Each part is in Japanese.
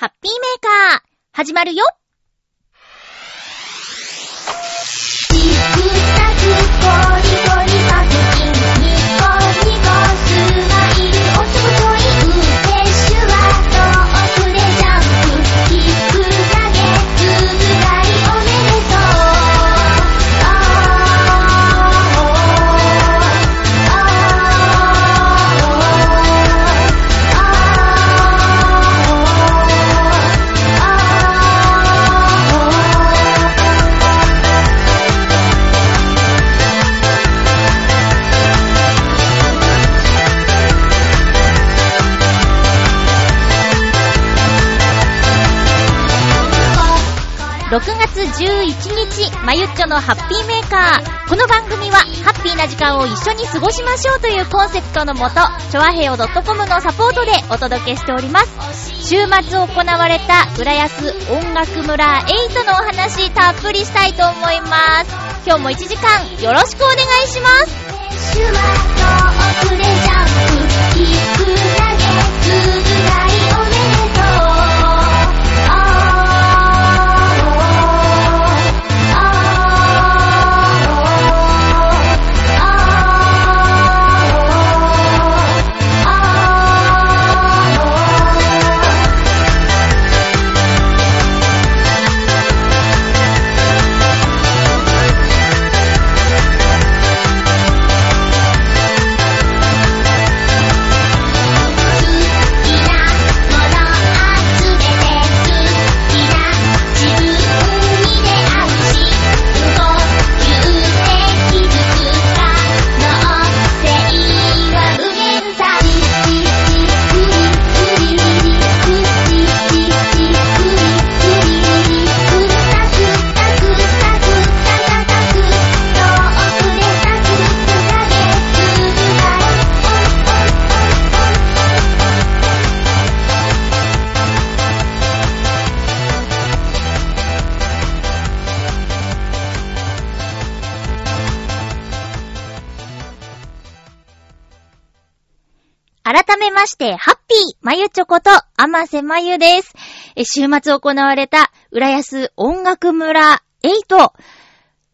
ハッピーメーカー、始まるよ。のハッピーメーカー。この番組は、ハッピーな時間を一緒に過ごしましょうというコンセプトのもと、ちょわへよ .com のサポートでお届けしております。週末行われた、浦安音楽村8のお話、たっぷりしたいと思います。今日も1時間、よろしくお願いします。シュワ遠くでジャンプして、ハッピーまゆちょこと、あませまゆです。え週末行われた、浦安音楽村8。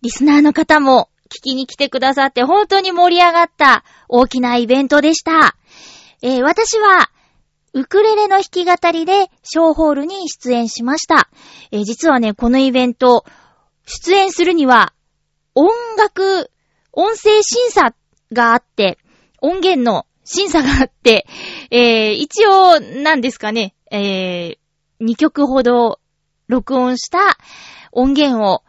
リスナーの方も聞きに来てくださって、本当に盛り上がった大きなイベントでした。えー私は、ウクレレの弾き語りで、ショーホールに出演しました。えー実はね、このイベント、出演するには、音楽、音声審査があって、音源の審査があって、えー、一応、なんですかね、えー、2曲ほど録音した音源を、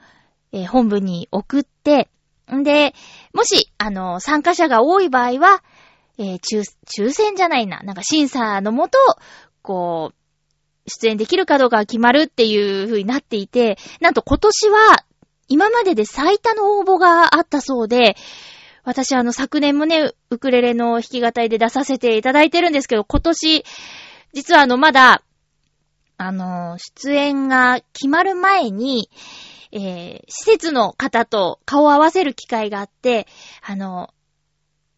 えー本部に送って、んで、もし、あの、参加者が多い場合は、えー抽、抽選じゃないな、なんか審査のもと、こう、出演できるかどうかが決まるっていう風になっていて、なんと今年は、今までで最多の応募があったそうで、私あの昨年もね、ウクレレの弾き語りで出させていただいてるんですけど、今年、実はあのまだ、あの、出演が決まる前に、えー、施設の方と顔を合わせる機会があって、あの、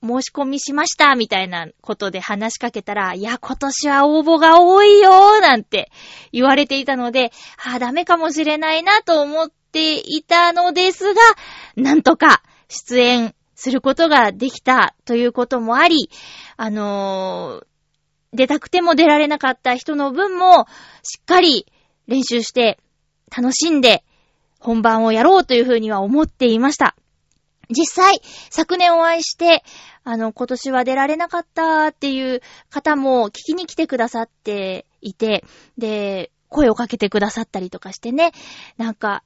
申し込みしました、みたいなことで話しかけたら、いや、今年は応募が多いよー、なんて言われていたので、あ、ダメかもしれないなと思っていたのですが、なんとか出演することができたということもあり、あのー出たくても出られなかった人の分も、しっかり練習して、楽しんで、本番をやろうというふうには思っていました。実際、昨年お会いして、あの、今年は出られなかったっていう方も聞きに来てくださっていて、で、声をかけてくださったりとかしてね、なんか、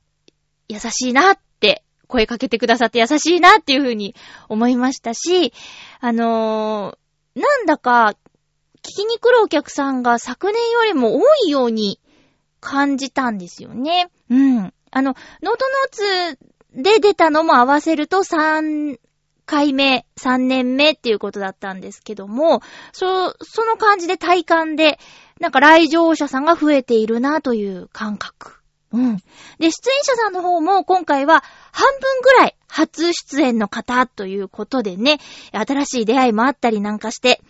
優しいなっ、声かけてくださって優しいなっていうふうに思いましたし、あのーなんだか、聞きに来るお客さんが昨年よりも多いように感じたんですよね。うん。あの、ノートノーツで出たのも合わせると3回目、3年目っていうことだったんですけども、そ、その感じで体感で、なんか来場者さんが増えているなという感覚。うん。で、出演者さんの方も今回は半分ぐらい初出演の方ということでね、新しい出会いもあったりなんかして、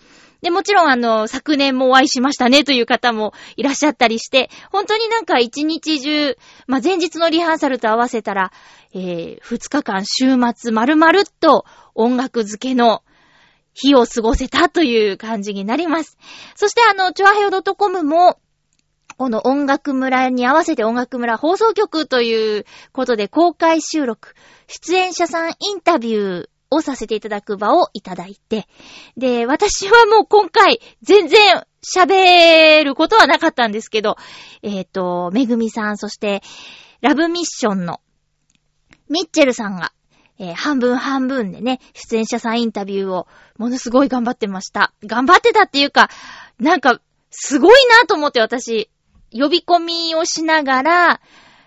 で、もちろんあの、昨年もお会いしましたねという方もいらっしゃったりして、本当になんか一日中、まあ、前日のリハーサルと合わせたら、えー、2日間週末丸々っと音楽漬けの日を過ごせたという感じになります。そしてあの、チョアヘオ .com も、この音楽村に合わせて音楽村放送局ということで公開収録、出演者さんインタビューをさせていただく場をいただいて、で、私はもう今回全然喋ることはなかったんですけど、えっ、ー、と、めぐみさん、そしてラブミッションのミッチェルさんが、えー、半分半分でね、出演者さんインタビューをものすごい頑張ってました。頑張ってたっていうか、なんか、すごいなと思って私、呼び込みをしながら、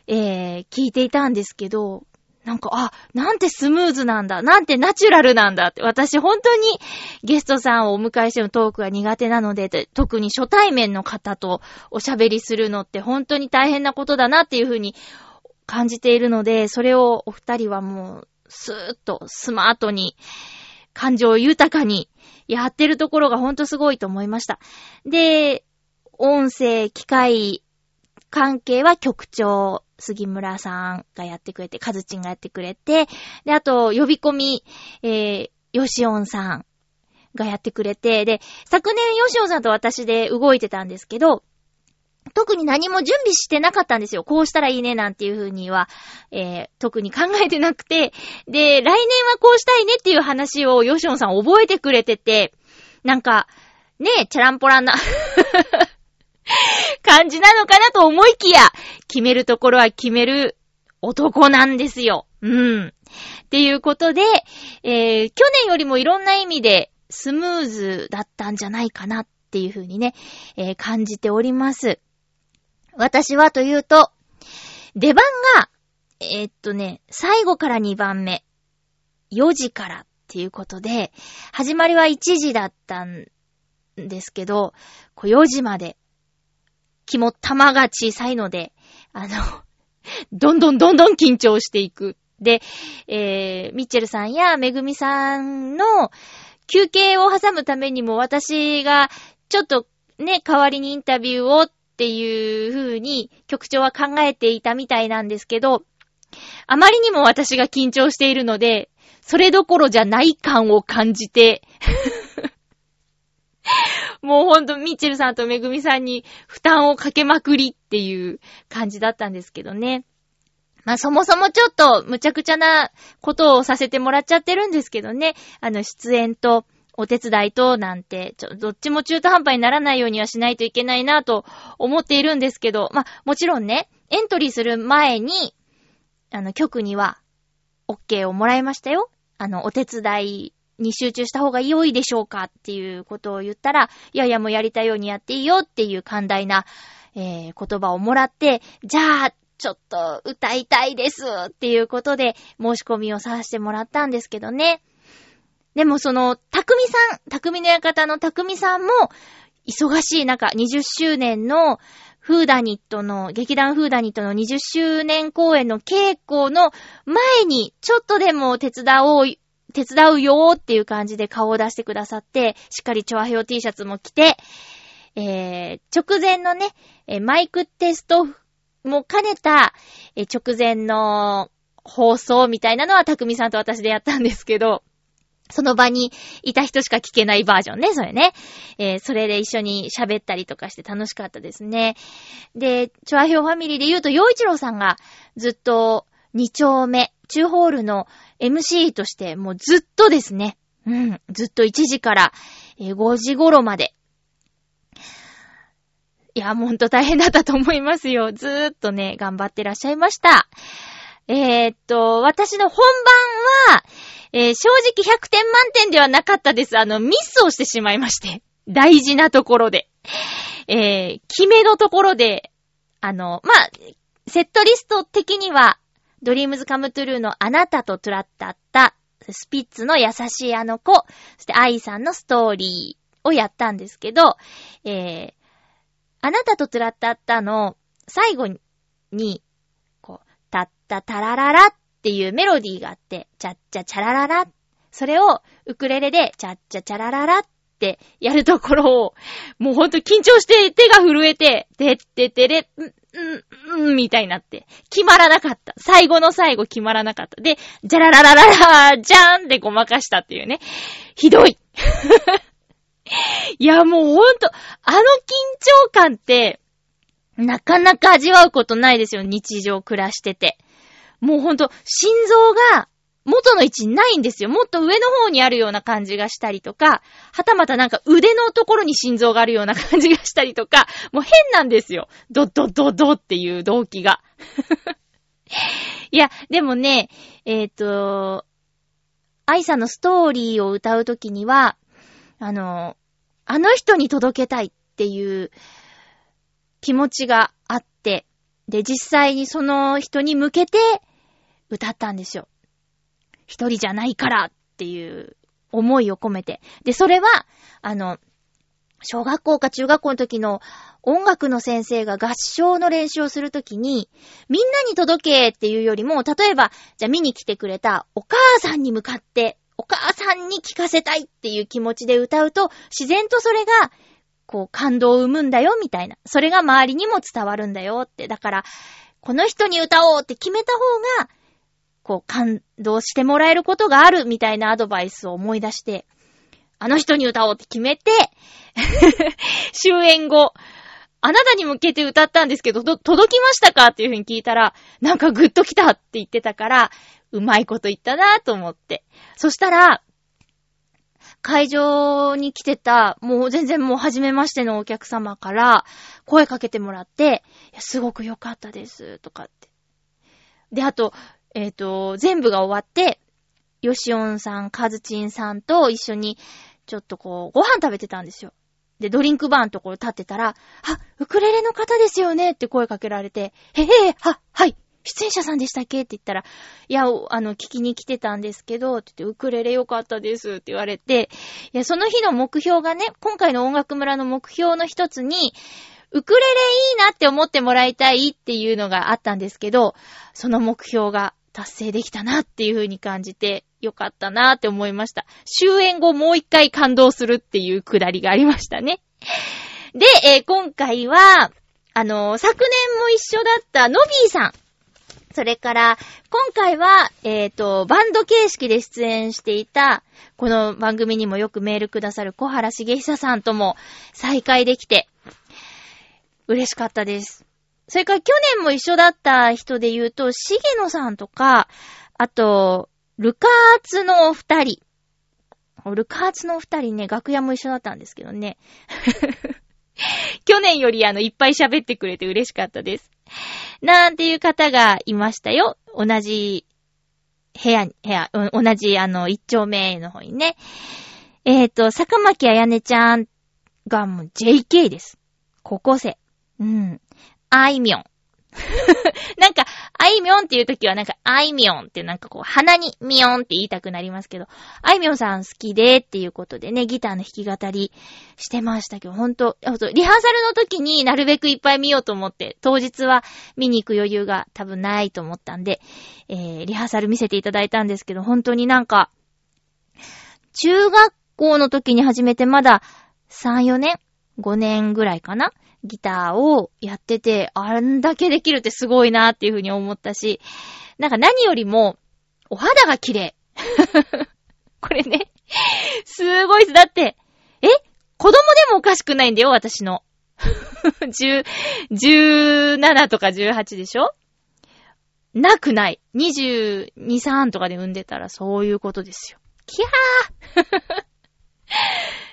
えー、聞いていたんですけど、なんか、あ、なんてスムーズなんだ。なんてナチュラルなんだって。私本当にゲストさんをお迎えしてのトークが苦手なので、特に初対面の方とおしゃべりするのって本当に大変なことだなっていうふうに感じているので、それをお二人はもう、スーッとスマートに、感情豊かにやってるところがほんとすごいと思いました。で、音声、機械関係は局長、杉村さんがやってくれて、カズチンがやってくれて、で、あと、呼び込み、えー、ヨシオンさんがやってくれて、で、昨年ヨシオンさんと私で動いてたんですけど、特に何も準備してなかったんですよ。こうしたらいいねなんていう風には、えー、特に考えてなくて。で、来年はこうしたいねっていう話をヨシオンさん覚えてくれてて、なんか、ねえ、チャランポランな感じなのかなと思いきや、決めるところは決める男なんですよ。うん。っていうことで、えー、去年よりもいろんな意味でスムーズだったんじゃないかなっていうふうにね、えー、感じております。私はというと、出番が、えー、っとね、最後から2番目、4時からっていうことで、始まりは1時だったんですけど、4時まで、肝玉が小さいので、あの、どんどんどんどん緊張していく。で、えー、ミッチェルさんやめぐみさんの休憩を挟むためにも私がちょっとね、代わりにインタビューをっていう風に局長は考えていたみたいなんですけど、あまりにも私が緊張しているので、それどころじゃない感を感じて もうほんとミッチェルさんとめぐみさんに負担をかけまくりっていう感じだったんですけどね。まあそもそもちょっと無茶苦茶なことをさせてもらっちゃってるんですけどね。あの出演とお手伝いと、なんて、ちょ、どっちも中途半端にならないようにはしないといけないなと思っているんですけど、まあ、もちろんね、エントリーする前に、あの、局には、OK をもらいましたよ。あの、お手伝いに集中した方が良いでしょうかっていうことを言ったら、いやいやもうやりたいようにやっていいよっていう寛大な、えー、言葉をもらって、じゃあ、ちょっと歌いたいですっていうことで申し込みをさせてもらったんですけどね。でもその、たくみさん、たくみの館のたくみさんも、忙しい中、20周年のフーダニットの、劇団フーダニットの20周年公演の稽古の前に、ちょっとでも手伝おう、手伝うよーっていう感じで顔を出してくださって、しっかりチョアヘオ T シャツも着て、えー、直前のね、マイクテストも兼ねた、え直前の放送みたいなのはたくみさんと私でやったんですけど、その場にいた人しか聞けないバージョンね、それね。えー、それで一緒に喋ったりとかして楽しかったですね。で、チョアヒョファミリーで言うと、洋一郎さんがずっと2丁目、中ホールの MC としてもうずっとですね。うん、ずっと1時から5時頃まで。いや、ほんと大変だったと思いますよ。ずーっとね、頑張ってらっしゃいました。えー、っと、私の本番は、えー、正直100点満点ではなかったです。あの、ミスをしてしまいまして。大事なところで。えー、決めのところで、あの、まあ、セットリスト的には、DREAMS COME TRUE のあなたとトゥラッタッタ、スピッツの優しいあの子、そして AI さんの Story をやったんですけど、えー、あなたとトゥラッタッタの最後に、こう、タッタタラララっていうメロディーがあって、チャッチャチャラララ。それをウクレレでチャッチャチャラララってやるところを、もうほんと緊張して手が震えて、でっててれ、ん、ん、ん、みたいになって、決まらなかった。最後の最後決まらなかった。で、じゃららららら、じゃーんでごまかしたっていうね。ひどい。いや、もうほんと、あの緊張感って、なかなか味わうことないですよ、日常暮らしてて。もうほんと、心臓が元の位置にないんですよ。もっと上の方にあるような感じがしたりとか、はたまたなんか腕のところに心臓があるような感じがしたりとか、もう変なんですよ。ドッドッドドっていう動機が。いや、でもね、えっ、と、愛さんのストーリーを歌うときには、あの、あの人に届けたいっていう気持ちがあって、で、実際にその人に向けて歌ったんですよ。一人じゃないからっていう思いを込めて。で、それは、あの、小学校か中学校の時の音楽の先生が合唱の練習をするときに、みんなに届けっていうよりも、例えば、じゃあ見に来てくれたお母さんに向かって、お母さんに聞かせたいっていう気持ちで歌うと、自然とそれが、こう、感動を生むんだよ、みたいな。それが周りにも伝わるんだよって。だから、この人に歌おうって決めた方が、こう、感動してもらえることがあるみたいなアドバイスを思い出して、あの人に歌おうって決めて、終演後、あなたに向けて歌ったんですけど、ど届きましたかっていう風に聞いたら、なんかグッと来たって言ってたから、うまいこと言ったなと思って。そしたら、会場に来てた、もう全然もう初めましてのお客様から声かけてもらって、すごく良かったです、とかって。で、あと、えっ、と、全部が終わって、ヨシオンさん、カズチンさんと一緒に、ちょっとこう、ご飯食べてたんですよ。で、ドリンクバーのところ立ってたら、あ、ウクレレの方ですよねって声かけられて、へへは、はい、出演者さんでしたっけ？って言ったら、いや、あの、聞きに来てたんですけど、って言って、ウクレレ良かったですって言われて、いや、その日の目標がね、今回の音楽村の目標の一つに、ウクレレいいなって思ってもらいたいっていうのがあったんですけど、その目標が達成できたなっていう風に感じて、よかったなって思いました。終演後もう一回感動するっていうくだりがありましたね。で、えー今回は、あのー昨年も一緒だったノビーさん。それから、今回は、えっ、と、バンド形式で出演していた、この番組にもよくメールくださる小原茂久さんとも再会できて、嬉しかったです。それから去年も一緒だった人で言うと、しげのさんとか、あと、ルカーツのお二人。ルカーツのお二人ね、楽屋も一緒だったんですけどね。去年よりあの、いっぱい喋ってくれて嬉しかったです。なんていう方がいましたよ。同じ部屋、部屋、同じあの、一丁目の方にね。えっ、と、坂巻あやねちゃんがもう JK です。高校生。うん。あいみょん。なんか、あいみょんっていう時はなんか、あいみょんってなんかこう、鼻にみょんって言いたくなりますけど、あいみょんさん好きでっていうことでね、ギターの弾き語りしてましたけど、ほんと、リハーサルの時になるべくいっぱい見ようと思って、当日は見に行く余裕が多分ないと思ったんで、えー、リハーサル見せていただいたんですけど、本当になんか、中学校の時に始めてまだ3、4年 ?5 年ぐらいかな？ギターをやってて、あんだけできるってすごいなっていうふうに思ったし、なんか何よりも、お肌が綺麗。これね、すごいです。だって、え子供でもおかしくないんだよ、私の。10 17とか18でしょ？なくない。22、3とかで産んでたらそういうことですよ。キャー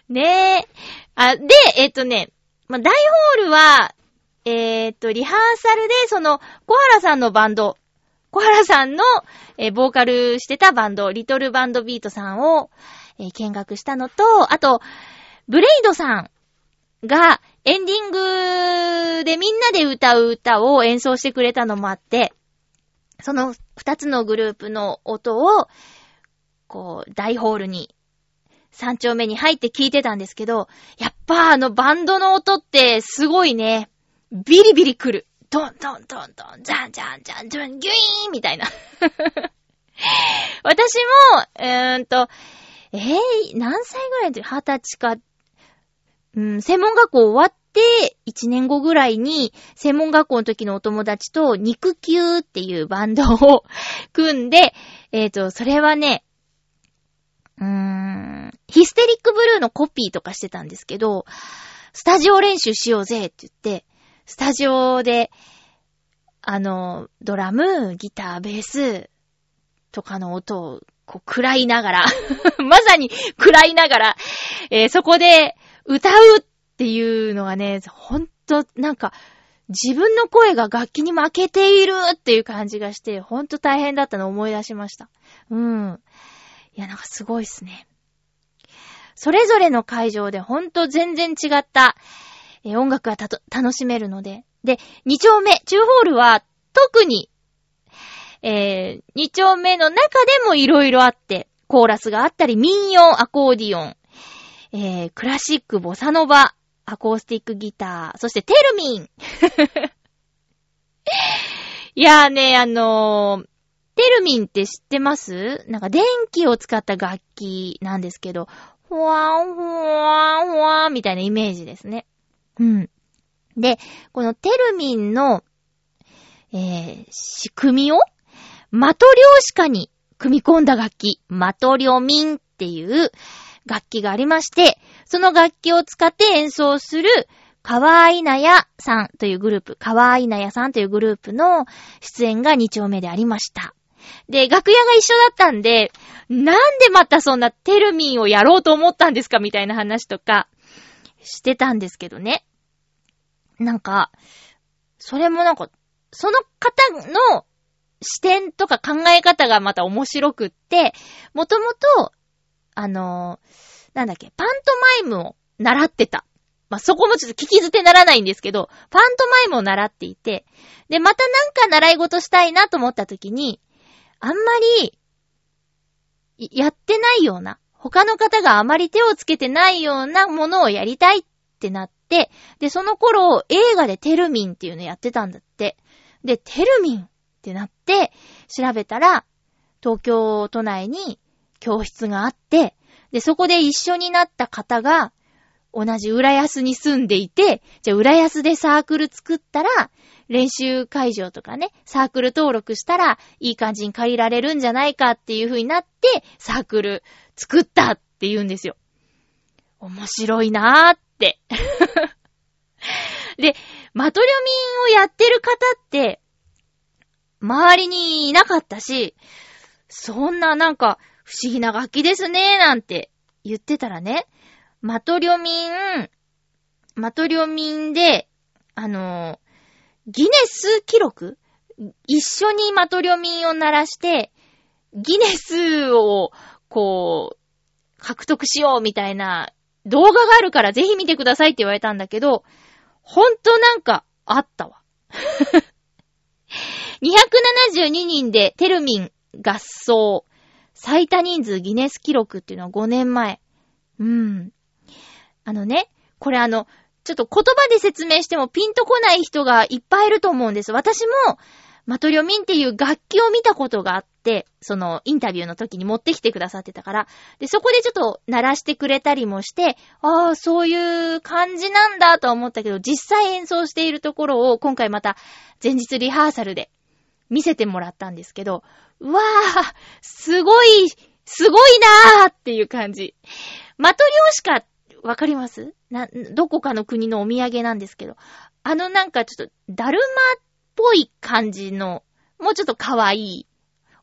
ねえ。あ、で、えっ、とね、まあ、大ホールは、えっ、と、リハーサルで、その、小原さんのバンド、小原さんの、えーボーカルしてたバンド、リトルバンドビートさんを、えー見学したのと、あと、ブレイドさんがエンディングでみんなで歌う歌を演奏してくれたのもあって、その二つのグループの音を、こう、大ホールに、三丁目に入って聞いてたんですけど、やっぱあのバンドの音ってすごいね、ビリビリ来る。ドンドンドンドン、ジャンジャンジャンジャン、ギュイーンみたいな。私も、えーんと、えー、何歳ぐらいの時二十歳かうん、専門学校終わって、1年後ぐらいに、専門学校の時のお友達と、肉球っていうバンドを組んで、えっ、と、それはね、うーん、ヒステリックブルーのコピーとかしてたんですけど、スタジオ練習しようぜって言って、スタジオで、あの、ドラム、ギター、ベースとかの音を、こう、食らいながら、まさに食らいながら、えーそこで歌うっていうのがね、ほんと、なんか、自分の声が楽器に負けているっていう感じがして、ほんと大変だったのを思い出しました。うん。いや、なんかすごいっすね。それぞれの会場でほんと全然違った、えー音楽が楽しめるので。で、2丁目、中ホールは特に、えー、2丁目の中でも色々あって、コーラスがあったり、民謡、アコーディオン、えー、クラシック、ボサノバ、アコースティックギター、そしてテルミン。いやーね、あのーテルミンって知ってます？なんか電気を使った楽器なんですけど、ふわーん、ふわーん、ふわーんみたいなイメージですね。うん。で、このテルミンの、えー、仕組みをマトリョーシカに組み込んだ楽器、マトリョミンっていう楽器がありまして、その楽器を使って演奏する、かわいなやさんというグループ、かわいなやさんというグループの出演が2丁目でありました。で、楽屋が一緒だったんで、なんでまたそんなテルミンをやろうと思ったんですかみたいな話とかしてたんですけどね。なんか、それもなんか、その方の視点とか考え方がまた面白くって、もともと、あのーなんだっけ、パントマイムを習ってた。まあ、そこもちょっと聞き捨てならないんですけど、パントマイムを習っていて、で、またなんか習い事したいなと思った時に、あんまり、やってないような、他の方があまり手をつけてないようなものをやりたいってなって、で、その頃、映画でテルミンっていうのやってたんだって。で、テルミンってなって、調べたら、東京都内に教室があって、で、そこで一緒になった方が、同じ浦安に住んでいて、じゃあ浦安でサークル作ったら、練習会場とかね、サークル登録したら、いい感じに借りられるんじゃないかっていう風になって、サークル作ったって言うんですよ。面白いなーって。で、マトリョミンをやってる方って、周りにいなかったし、そんななんか、不思議な楽器ですね、なんて言ってたらね、マトリョミン、マトリョミンで、あのギネス記録？一緒にマトリョミンを鳴らして、ギネスを、こう、獲得しようみたいな動画があるからぜひ見てくださいって言われたんだけど、ほんとなんかあったわ。272人でテルミン合奏、最多人数ギネス記録っていうのは5年前。うん。あのね、これあの、ちょっと言葉で説明してもピンとこない人がいっぱいいると思うんです。私も、マトリョミンっていう楽器を見たことがあって、そのインタビューの時に持ってきてくださってたから、で、そこでちょっと鳴らしてくれたりもして、ああ、そういう感じなんだとは思ったけど、実際演奏しているところを今回また前日リハーサルで見せてもらったんですけど、うわー、すごい、すごいなーっていう感じ。マトリョーシカ、わかります？な、どこかの国のお土産なんですけど、あのなんかちょっと、だるまっぽい感じの、もうちょっと可愛い、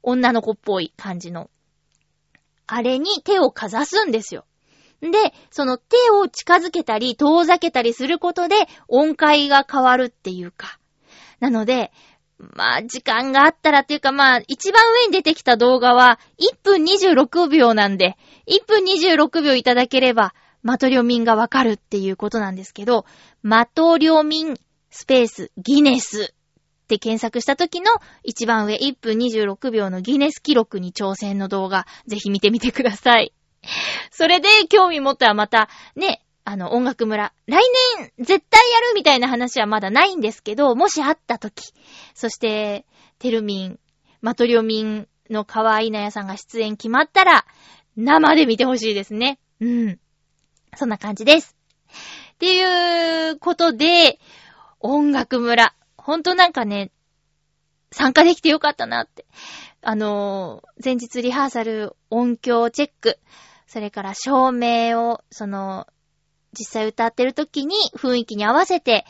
女の子っぽい感じの、あれに手をかざすんですよ。で、その手を近づけたり、遠ざけたりすることで音階が変わるっていうか。なので、まあ、時間があったらっていうか、まあ、一番上に出てきた動画は、1分26秒なんで、1分26秒いただければ、マトリョミンがわかるっていうことなんですけど、マトリョミンスペースギネスって検索した時の一番上1分26秒のギネス記録に挑戦の動画、ぜひ見てみてください。それで興味持ったらまた、ね、あの、音楽村。来年、絶対やるみたいな話はまだないんですけど、もしあった時、そして、テルミン、マトリョミンの可愛いなやさんが出演決まったら、生で見てほしいですね。うん。そんな感じです。っていうことで、音楽村。ほんとなんかね、参加できてよかったなって。あのー、前日リハーサル、音響チェック、それから照明を、その、実際歌ってる時に雰囲気に合わせて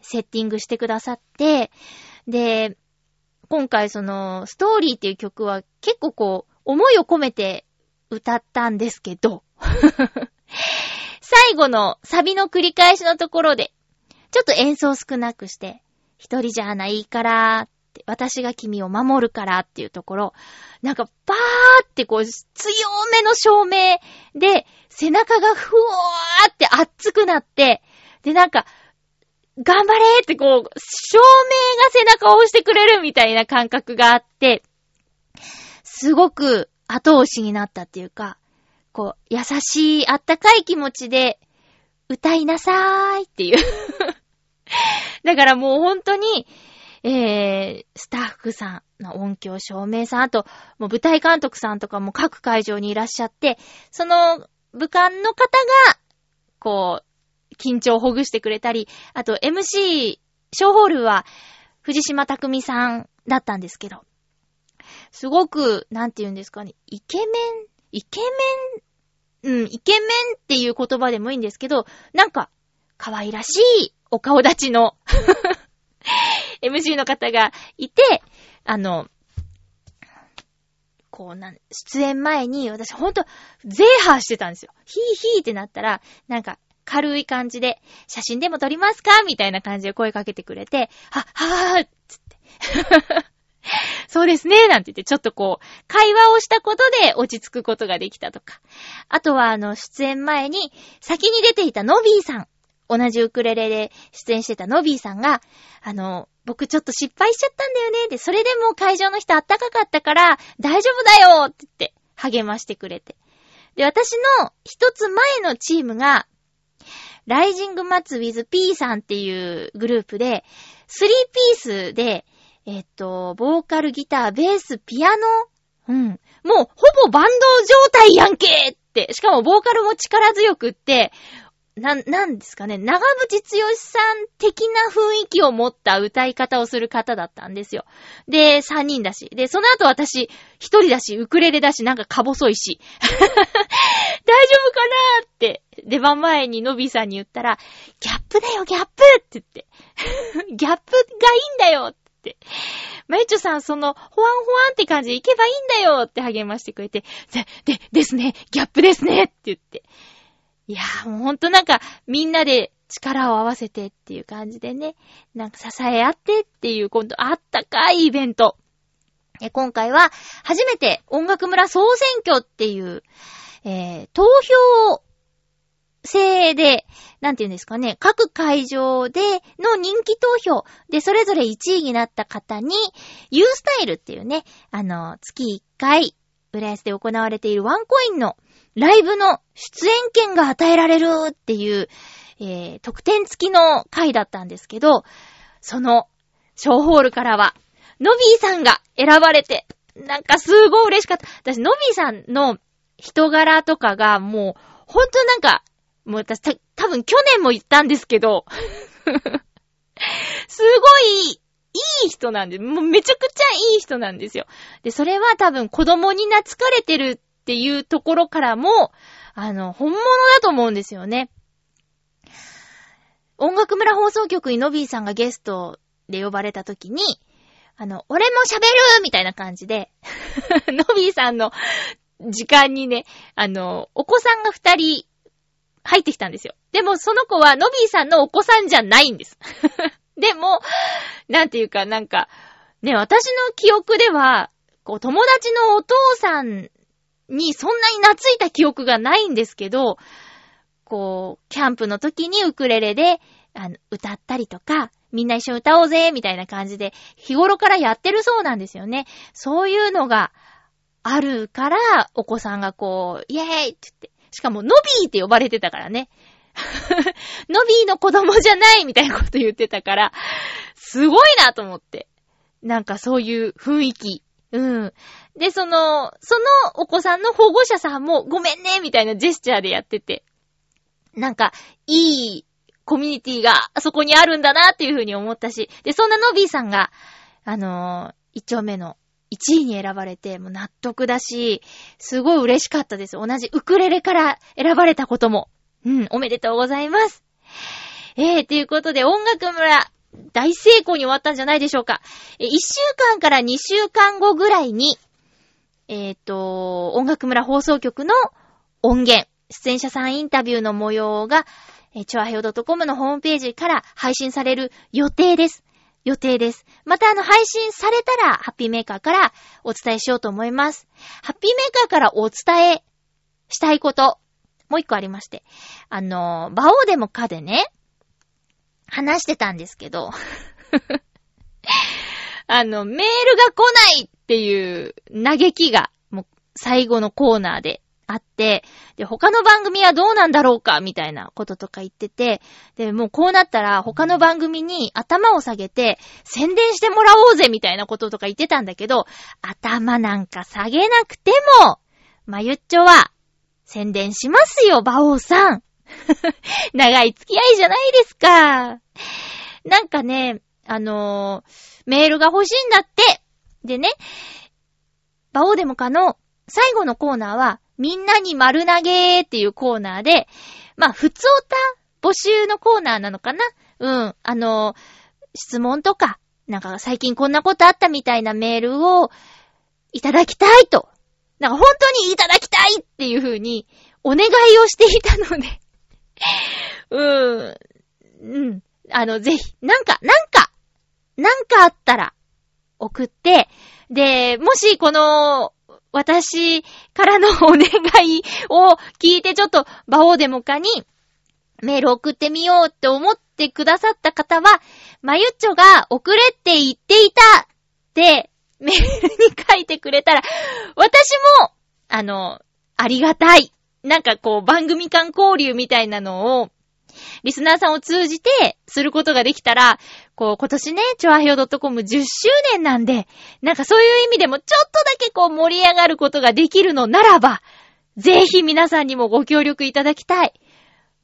セッティングしてくださって、で、今回その、ストーリーっていう曲は結構こう、思いを込めて歌ったんですけど、最後のサビの繰り返しのところで、ちょっと演奏少なくして、一人じゃないから、私が君を守るからっていうところ、なんかバーってこう、強めの照明で、背中がふわーって熱くなって、でなんか、頑張れってこう、照明が背中を押してくれるみたいな感覚があって、すごく後押しになったっていうか、こう、優しい、あったかい気持ちで、歌いなさーいっていう。だからもう本当に、えー、スタッフさんの音響照明さん、あと、もう舞台監督さんとかも各会場にいらっしゃって、その武漢の方が、こう、緊張をほぐしてくれたり、あと MC、ショーホールは藤島匠さんだったんですけど、すごく、なんて言うんですかね、イケメン、イケメン、うん、イケメンっていう言葉でもいいんですけど、なんか、可愛らしいお顔立ちの MC の方がいて、あの、こうなん、出演前に私ほんと、ゼーハーしてたんですよ。ヒーヒーってなったら、なんか、軽い感じで、写真でも撮りますかみたいな感じで声かけてくれて、は、はーっつって。そうですね、なんて言って、ちょっとこう、会話をしたことで落ち着くことができたとか。あとは、あの、出演前に、先に出ていたノビーさん。同じウクレレで出演してたノビーさんが、あの、僕ちょっと失敗しちゃったんだよね。で、それでも会場の人あったかかったから、大丈夫だよって言って、励ましてくれて。で、私の一つ前のチームが、ライジングマツ with P さんっていうグループで、スリーピースで、えっと、ボーカル、ギター、ベース、ピアノ？うん。もう、ほぼバンド状態やんけって。しかも、ボーカルも力強くって、なん、なんですかね、長渕剛さん的な雰囲気を持った歌い方をする方だったんですよ。で、3人だし。で、その後私、一人だし、ウクレレだし、なんかか細いし。大丈夫かなって、出番前にノビーさんに言ったら、ギャップだよ、ギャップって言って。ギャップがいいんだよって。まゆちょさん、その、ほわんほわんって感じでいけばいいんだよって励ましてくれて、で、で、ですね、ギャップですねって言って。いやーもうほんとなんか、みんなで力を合わせてっていう感じでね、なんか支え合ってっていう、今度あったかいイベント。え今回は、初めて音楽村総選挙っていう、えー、投票制で、なんて言うんですかね、各会場での人気投票で、それぞれ1位になった方に、ユースタイルっていうね、あの、月1回、浦安で行われているワンコインのライブの出演権が与えられるっていう、えー、特典付きの回だったんですけど、その、ショーホールからは、ノビーさんが選ばれて、なんかすごい嬉しかった。私、ノビーさんの人柄とかがもう、ほんとなんか、もう私、た、多分去年も言ったんですけど、すごい、いい人なんで、もうめちゃくちゃいい人なんですよ。で、それは多分子供に懐かれてるっていうところからも、あの、本物だと思うんですよね。音楽村放送局にノビーさんがゲストで呼ばれた時に、あの、俺も喋るみたいな感じで、ノビーさんの時間にね、あの、お子さんが二人入ってきたんですよ。でもその子はノビーさんのお子さんじゃないんです。でも、なんていうか、なんか、ね、私の記憶では、こう、友達のお父さんにそんなに懐いた記憶がないんですけど、こう、キャンプの時にウクレレで、あの、歌ったりとか、みんな一緒に歌おうぜ、みたいな感じで、日頃からやってるそうなんですよね。そういうのがあるから、お子さんがこう、イエーイって言って、しかも、ノビーって呼ばれてたからね。ノビーの子供じゃないみたいなこと言ってたから、すごいなと思って。なんかそういう雰囲気。うん。で、その、そのお子さんの保護者さんも、ごめんねみたいなジェスチャーでやってて。なんか、いいコミュニティがあそこにあるんだなっていうふうに思ったし、で、そんなノビーさんが、あのー一丁目の1位に選ばれて、もう納得だし、すごい嬉しかったです。同じウクレレから選ばれたことも。うん、おめでとうございます。えー、ということで、音楽村、大成功に終わったんじゃないでしょうか。え、1週間から2週間後ぐらいに、えっ、と、音楽村放送局の音源、出演者さんインタビューの模様が、えー、チョアヘオ .com のホームページから配信される予定です。予定です。またあの配信されたら、ハッピーメーカーからお伝えしようと思います。ハッピーメーカーからお伝えしたいこと、もう一個ありまして。あの、バオでもかでね、話してたんですけど、あの、メールが来ないっていう嘆きが、もう最後のコーナーであって、で、他の番組はどうなんだろうか、みたいなこととか言ってて、で、もうこうなったら他の番組に頭を下げて宣伝してもらおうぜ、みたいなこととか言ってたんだけど、頭なんか下げなくても、まゆっちょは宣伝しますよ、馬王さん。長い付き合いじゃないですか。なんかね、あのーメールが欲しいんだって。でね、バオデモカの最後のコーナーは、みんなに丸投げーっていうコーナーで、まあ、普通おた募集のコーナーなのかな？うん。あの質問とか、なんか最近こんなことあったみたいなメールをいただきたいと。なんか本当にいただきたいっていう風にお願いをしていたので。うーん。うん。あの、ぜひ、なんか、なんか、なんかあったら、送って、で、もしこの、私からのお願いを聞いてちょっと、バオデモカにメール送ってみようって思ってくださった方は、まゆっちょが遅れって言っていたってメールに書いてくれたら、私も、あの、ありがたい。なんかこう番組間交流みたいなのを、リスナーさんを通じてすることができたら、こう今年ね、チョアヘオ .com10 周年なんで、なんかそういう意味でもちょっとだけこう盛り上がることができるのならば、ぜひ皆さんにもご協力いただきたい。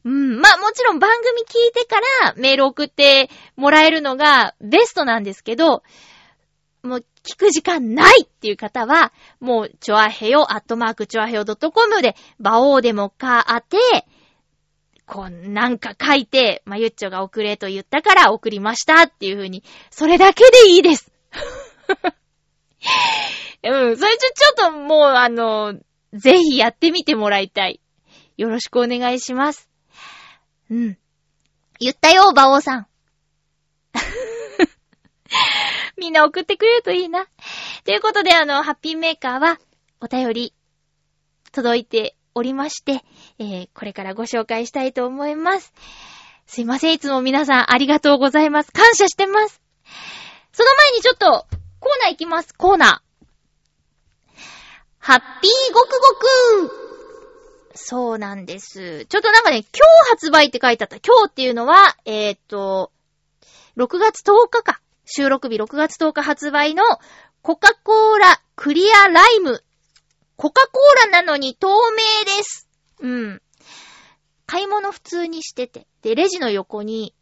うん。まあもちろん番組聞いてからメール送ってもらえるのがベストなんですけど、もう聞く時間ないっていう方は、もう、チョアヘヨ、アットマークチョアヘヨ .com で、バオーでもかあて、こう、なんか書いて、ま、ゆっちょが送れと言ったから送りましたっていう風に、それだけでいいです。うん、それちょ、ちょっともう、あの、ぜひやってみてもらいたい。よろしくお願いします。うん。言ったよ、バオーさん。みんな送ってくれるといいな。ということで、あの、ハッピーメーカーは、お便り、届いておりまして、えー、これからご紹介したいと思います。すいません、いつも皆さんありがとうございます。感謝してます。その前にちょっと、コーナー行きます。コーナー。ハッピーごくごくそうなんです。ちょっとなんかね、今日発売って書いてあった。今日っていうのは、えー、っと、6月10日か。収録日6月10日発売のコカ・コーラクリアライム。コカ・コーラなのに透明です。うん。買い物普通にしてて。で、レジの横に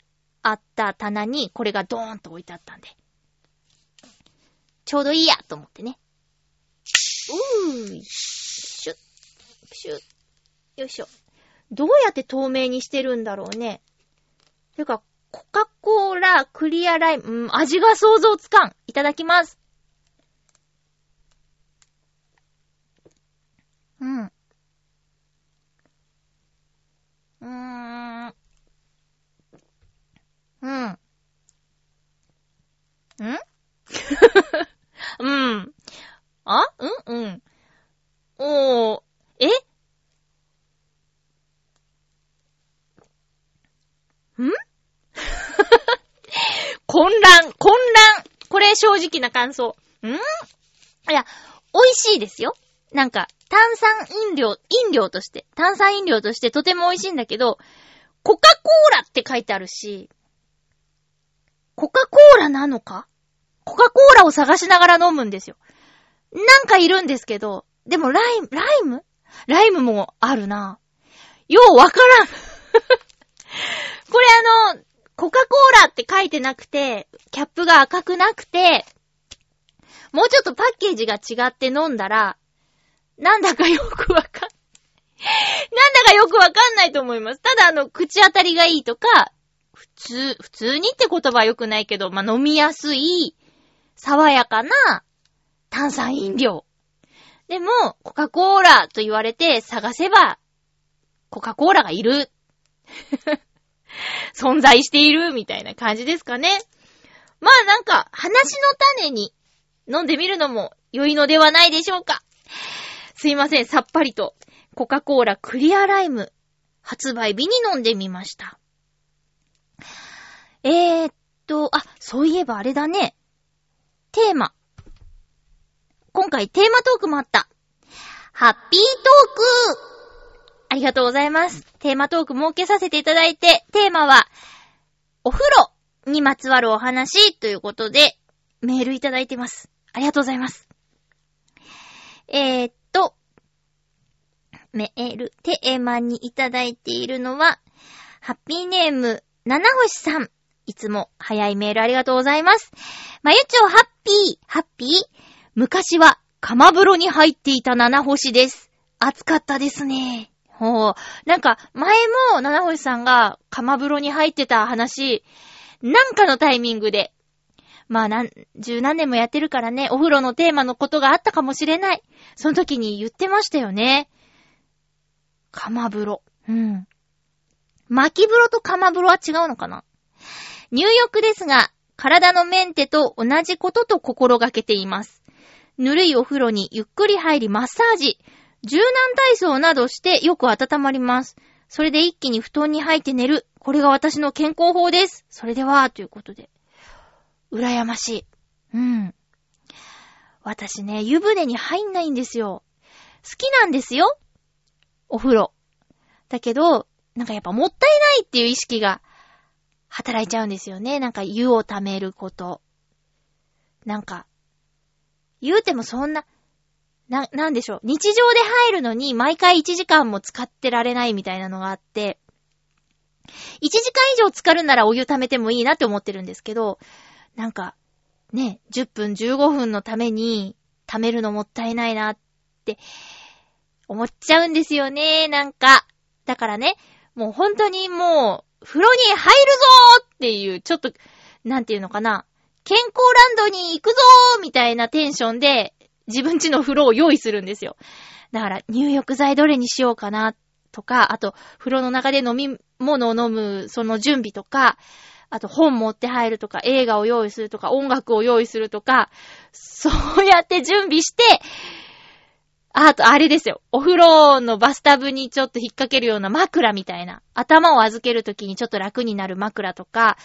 あった棚にこれがドーンと置いてあったんで。ちょうどいいやと思ってね。うーい。シュッ、シュッ。よいしょ。どうやって透明にしてるんだろうね。てか、コカ・コーラクリアライム、うん、味が想像つかん。いただきます。うん。うーん。うん。ん？うん。あ？うん？うん。おー。え？ん？混乱、混乱。これ正直な感想。ん？いや、美味しいですよ。なんか、炭酸飲料、飲料として、炭酸飲料としてとても美味しいんだけど、コカ・コーラって書いてあるし、コカ・コーラなのか？コカ・コーラを探しながら飲むんですよ。なんかいるんですけど、でもライム、ライム？ライムもあるな。ようわからん。これあの、コカ・コーラって書いてなくて、キャップが赤くなくて、もうちょっとパッケージが違って飲んだら、なんだかよくわかん、なんだかよくわかんないと思います。ただあの、口当たりがいいとか、普通、普通にって言葉は良くないけど、まあ、飲みやすい、爽やかな炭酸飲料。でも、コカ・コーラと言われて探せば、コカ・コーラがいる。存在しているみたいな感じですかね。まあなんか、話の種に飲んでみるのも良いのではないでしょうか。すいません、さっぱりと。コカ・コーラクリアライム。発売日に飲んでみました。えーっと、あ、そういえばあれだね。テーマ。今回テーマトークもあった。ハッピートークありがとうございます。テーマトーク設けさせていただいて、テーマは、お風呂にまつわるお話ということで、メールいただいてます。ありがとうございます。えー、っ、メール、テーマにいただいているのは、ハッピーネーム、七星さん。いつも早いメールありがとうございます。まゆちょハッピー、ハッピー昔は、釜風呂に入っていた七星です。暑かったですね。ほう。なんか、前も、七星さんが、釜風呂に入ってた話、なんかのタイミングで、まあ、なん、十何年もやってるからね、お風呂のテーマのことがあったかもしれない。その時に言ってましたよね。釜風呂。うん。巻き風呂と釜風呂は違うのかな？入浴ですが、体のメンテと同じことと心がけています。ぬるいお風呂にゆっくり入りマッサージ。柔軟体操などしてよく温まります。それで一気に布団に入って寝る。これが私の健康法です。それでは、ということで。羨ましい。うん。私ね、湯船に入んないんですよ。好きなんですよ。お風呂。だけど、なんかやっぱもったいないっていう意識が働いちゃうんですよね。なんか湯を溜めること。なんか、言うてもそんな、な、なんでしょう。日常で入るのに毎回1時間も使ってられないみたいなのがあって、1時間以上浸かるならお湯溜めてもいいなって思ってるんですけど、なんか、ね、10分15分のために溜めるのもったいないなって思っちゃうんですよね、なんか。だからね、もう本当にもう、風呂に入るぞーっていう、ちょっと、なんていうのかな、健康ランドに行くぞーみたいなテンションで、自分ちの風呂を用意するんですよ。だから、入浴剤どれにしようかな、とか、あと、風呂の中で飲み物を飲む、その準備とか、あと本持って入るとか、映画を用意するとか、音楽を用意するとか、そうやって準備して、あと、あれですよ。お風呂のバスタブにちょっと引っ掛けるような枕みたいな。頭を預けるときにちょっと楽になる枕とか、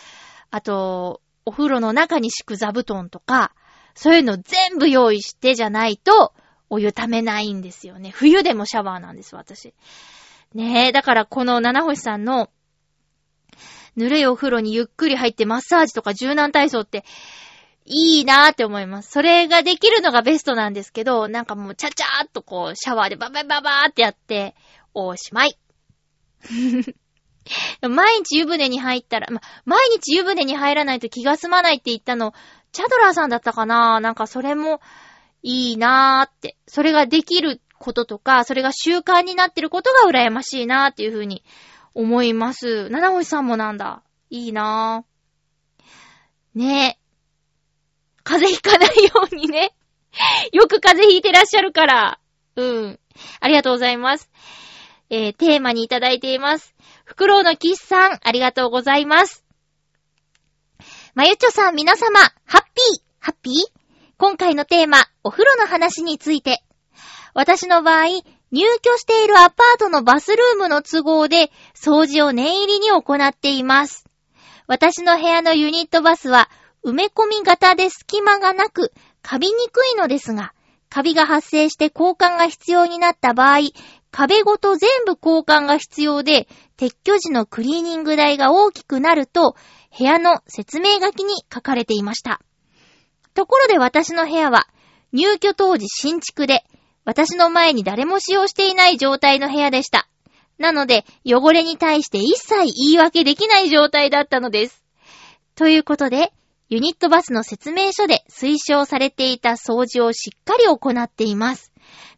あと、お風呂の中に敷く座布団とか、そういうの全部用意してじゃないと、お湯溜めないんですよね。冬でもシャワーなんです、私。ねえ、だからこの七星さんの、ぬるいお風呂にゆっくり入ってマッサージとか柔軟体操って、いいなーって思います。それができるのがベストなんですけど、なんかもうちゃちゃーっとこう、シャワーでババババーってやって、おしまい。毎日湯船に入ったら、ま、毎日湯船に入らないと気が済まないって言ったの、チャドラーさんだったかな？なんかそれもいいなーって。それができることとか、それが習慣になってることが羨ましいなーっていうふうに思います。七星さんもなんだ？いいなー。ねえ。風邪ひかないようにね。よく風邪ひいてらっしゃるから。うん。ありがとうございます。えー、テーマにいただいています。フクロウのキスさん、ありがとうございます。まゆちょさん、皆様、ハッピー、ハッピー？今回のテーマ、お風呂の話について。私の場合、入居しているアパートのバスルームの都合で、掃除を念入りに行っています。私の部屋のユニットバスは、埋め込み型で隙間がなく、カビにくいのですが、カビが発生して交換が必要になった場合、壁ごと全部交換が必要で、撤去時のクリーニング代が大きくなると、部屋の説明書きに書かれていました。ところで私の部屋は、入居当時新築で、私の前に誰も使用していない状態の部屋でした。なので、汚れに対して一切言い訳できない状態だったのです。ということで、ユニットバスの説明書で推奨されていた掃除をしっかり行っています。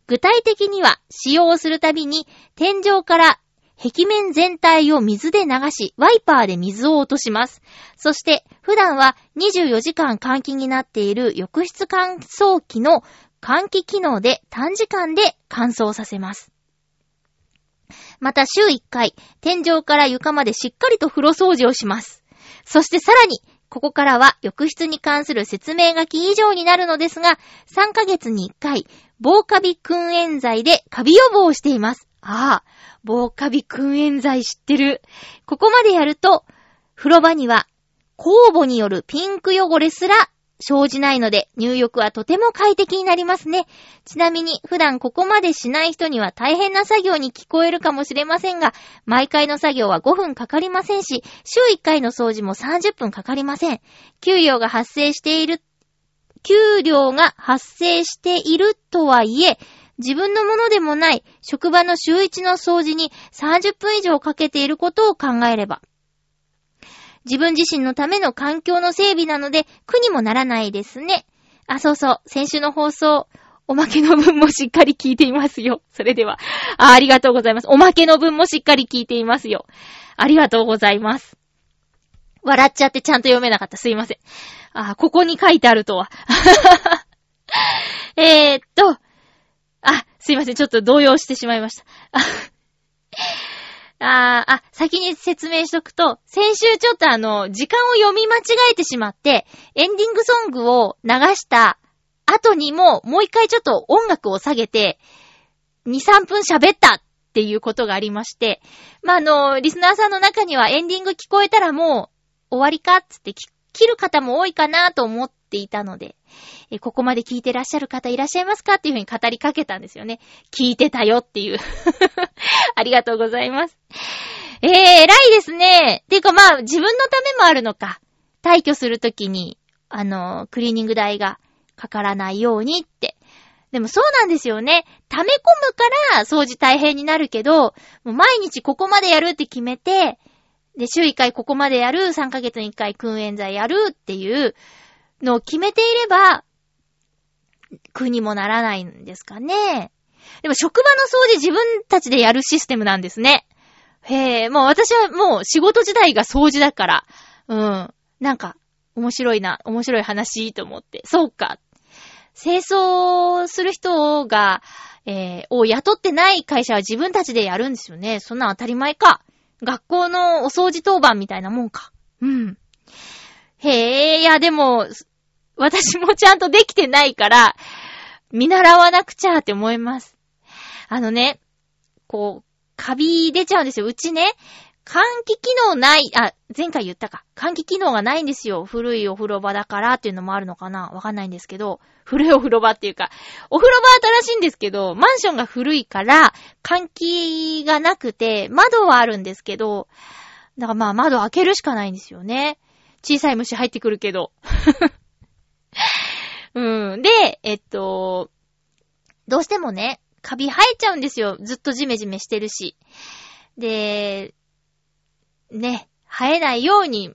具体的には、使用するたびに、天井から壁面全体を水で流し、ワイパーで水を落とします。そして、普段は24時間換気になっている浴室乾燥機の換気機能で短時間で乾燥させます。また週1回、天井から床までしっかりと風呂掃除をします。そしてさらに、ここからは浴室に関する説明書き以上になるのですが、3ヶ月に1回、防カビ訓煙剤でカビ予防をしています。ああ、防カビ訓煙剤知ってる。ここまでやると、風呂場には酵母によるピンク汚れすら生じないので、入浴はとても快適になりますね。ちなみに、普段ここまでしない人には大変な作業に聞こえるかもしれませんが、毎回の作業は5分かかりませんし、週1回の掃除も30分かかりません。給料が発生している、給料が発生しているとはいえ、自分のものでもない職場の週1の掃除に30分以上かけていることを考えれば、自分自身のための環境の整備なので苦にもならないですね。あ、そうそう。先週の放送、おまけの分もしっかり聞いていますよ。それでは。あ、ありがとうございます。おまけの分もしっかり聞いていますよ。ありがとうございます。笑っちゃってちゃんと読めなかった。すいません。あ、ここに書いてあるとは。えーっと。あ、すいません。ちょっと動揺してしまいました。あ、あ、先に説明しとくと、先週ちょっとあの、時間を読み間違えてしまって、エンディングソングを流した後にも、もう一回ちょっと音楽を下げて、2、3分喋ったっていうことがありまして、まあ、あの、リスナーさんの中にはエンディング聞こえたらもう終わりかっつって切る方も多いかなと思っていたので、えここまで聞いてらっしゃる方いらっしゃいますかっていうふうに語りかけたんですよね。聞いてたよっていう。ありがとうございます。えー、偉いですね。ていうかまあ、自分のためもあるのか。退去するときに、あの、クリーニング代がかからないようにって。でもそうなんですよね。溜め込むから掃除大変になるけど、もう毎日ここまでやるって決めて、で、週1回ここまでやる、3ヶ月に1回訓煙剤やるっていうのを決めていれば、苦にもならないんですかね。でも職場の掃除自分たちでやるシステムなんですね。へえ、もう私はもう仕事時代が掃除だから、うん。なんか、面白いな、面白い話と思って。そうか。清掃する人が、えー、を雇ってない会社は自分たちでやるんですよね。そんな当たり前か。学校のお掃除当番みたいなもんか。うん。へえ、いやでも、私もちゃんとできてないから、見習わなくちゃって思います。あのね、こう、カビ出ちゃうんですよ。うちね、換気機能ない、あ、前回言ったか。換気機能がないんですよ。古いお風呂場だからっていうのもあるのかなわかんないんですけど、古いお風呂場っていうか、お風呂場新しいんですけど、マンションが古いから、換気がなくて、窓はあるんですけど、だからまあ窓開けるしかないんですよね。小さい虫入ってくるけど。うん。で、えっと、どうしてもね、カビ生えちゃうんですよ。ずっとジメジメしてるし。で、ね、生えないように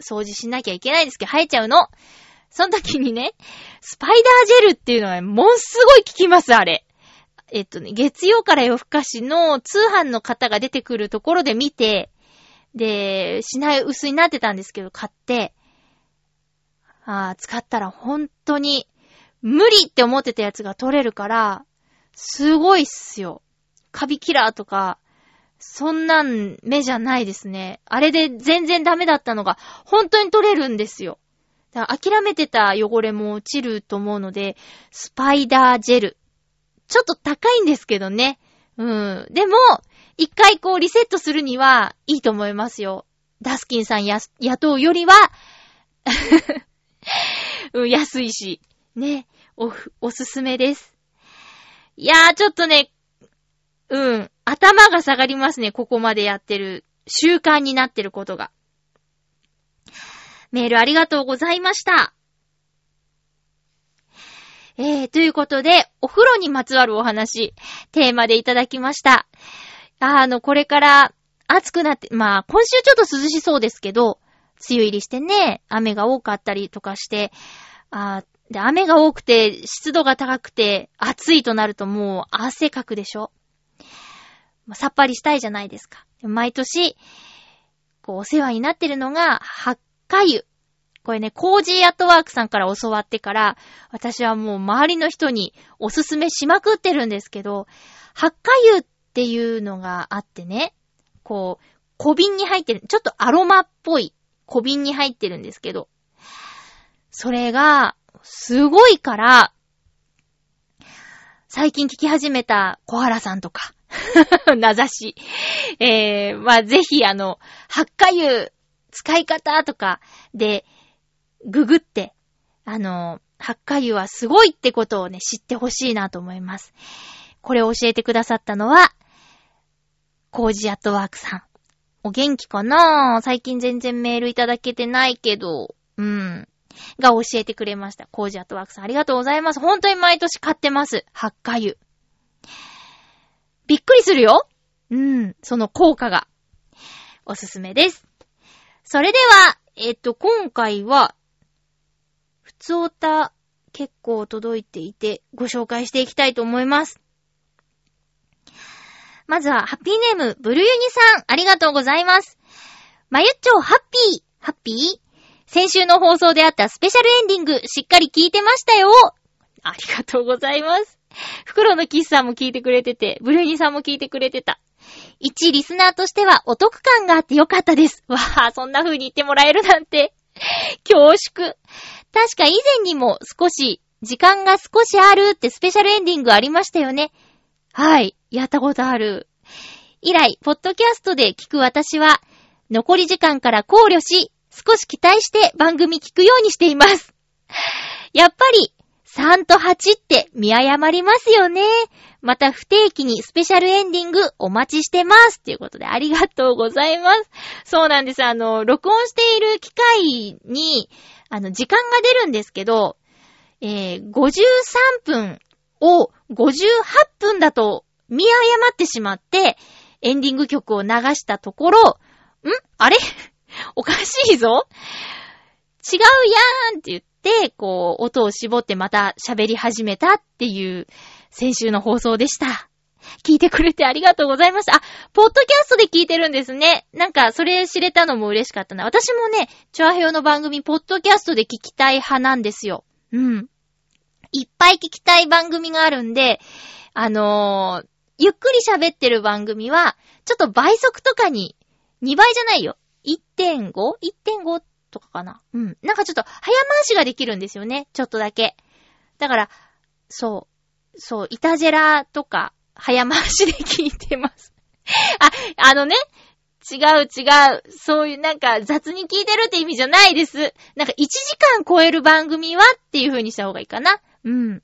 掃除しなきゃいけないんですけど、生えちゃうの。その時にね、スパイダージェルっていうのはもんすごい効きます、あれ。えっとね、月曜から夜更かしの通販の方が出てくるところで見て、で、品薄になってたんですけど、買って、あー使ったら本当に無理って思ってたやつが取れるから、すごいっすよ。カビキラーとか、そんなん目じゃないですね。あれで全然ダメだったのが、本当に取れるんですよ。だから諦めてた汚れも落ちると思うので、スパイダージェル。ちょっと高いんですけどね。うん。でも、一回こうリセットするにはいいと思いますよ。ダスキンさんや、雇うよりは、うん、安いし。ね。お、おすすめです。いやー、ちょっとね、うん、頭が下がりますね、ここまでやってる、習慣になってることが。メールありがとうございました。えー、ということで、お風呂にまつわるお話、テーマでいただきました。あの、これから暑くなって、まあ、今週ちょっと涼しそうですけど、梅雨入りしてね、雨が多かったりとかして、あで、雨が多くて、湿度が高くて、暑いとなるともう汗かくでしょ、さっぱりしたいじゃないですか。毎年、こう、お世話になってるのが、ハッカ油。これね、 Cozy at Work さんから教わってから、私はもう周りの人におすすめしまくってるんですけど、発火湯っていうのがあってね、こう、小瓶に入ってる、ちょっとアロマっぽい小瓶に入ってるんですけど、それが、すごいから、最近聞き始めた小原さんとか、名指し。えー、まあ、ぜひあの、発火油使い方とかで、ググって、あの、発火油はすごいってことをね、知ってほしいなと思います。これを教えてくださったのは、コージアットワークさん。お元気かな？最近全然メールいただけてないけど、うん。が教えてくれました。コージアットワークさんありがとうございます。本当に毎年買ってます。発火油。びっくりするようん。その効果が。おすすめです。それでは、えっと、今回は、普通おた結構届いていて、ご紹介していきたいと思います。まずは、ハッピーネーム、ブルユニさん、ありがとうございます。まゆっちょ、ハッピー、ハッピー？先週の放送であったスペシャルエンディング、しっかり聞いてましたよ。ありがとうございます。袋のキスさんも聞いてくれてて、ブルーニさんも聞いてくれてた。一リスナーとしてはお得感があってよかったです。わぁ、そんな風に言ってもらえるなんて。恐縮。確か以前にも少し、時間が少しあるってスペシャルエンディングありましたよね。はい。やったことある。以来、ポッドキャストで聞く私は、残り時間から考慮し、少し期待して番組聞くようにしています。やっぱり、3と8って見誤りますよね。また不定期にスペシャルエンディングお待ちしてます。ということでありがとうございます。そうなんです。あの、録音している機械に、あの、時間が出るんですけど、えー、53分を58分だと見誤ってしまって、エンディング曲を流したところ、ん？あれ？おかしいぞ違うやーんって言って、こう、音を絞ってまた喋り始めたっていう、先週の放送でした。聞いてくれてありがとうございました。あ、ポッドキャストで聞いてるんですね。なんか、それ知れたのも嬉しかったな。私もね、チョアヘヨの番組、ポッドキャストで聞きたい派なんですよ。うん。いっぱい聞きたい番組があるんで、あのー、ゆっくり喋ってる番組は、ちょっと倍速とかに、2倍じゃないよ。1.5?1.5 とかかな。うん。なんかちょっと早回しができるんですよね。ちょっとだけ。だから、そう、そう、イタジェラとか、早回しで聞いてます。あ、あのね、違う違う。そういうなんか雑に聞いてるって意味じゃないです。なんか1時間超える番組はっていう風にした方がいいかな。うん。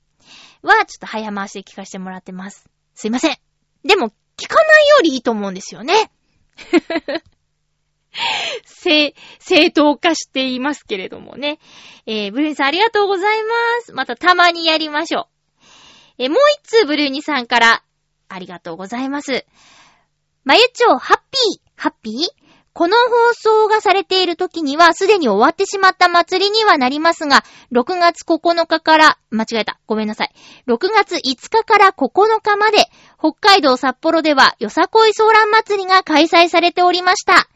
は、ちょっと早回しで聞かせてもらってます。すいません。でも、聞かないよりいいと思うんですよね。正、正当化していますけれどもね。えー、ブルーニさんありがとうございます。またたまにやりましょう。えー、もう一通ブルーニさんから、ありがとうございます。まゆちょう、ハッピー、ハッピー？この放送がされている時にはすでに終わってしまった祭りにはなりますが、6月9日から、間違えた。ごめんなさい。6月5日から9日まで、北海道札幌ではよさこいソーラン祭りが開催されておりました。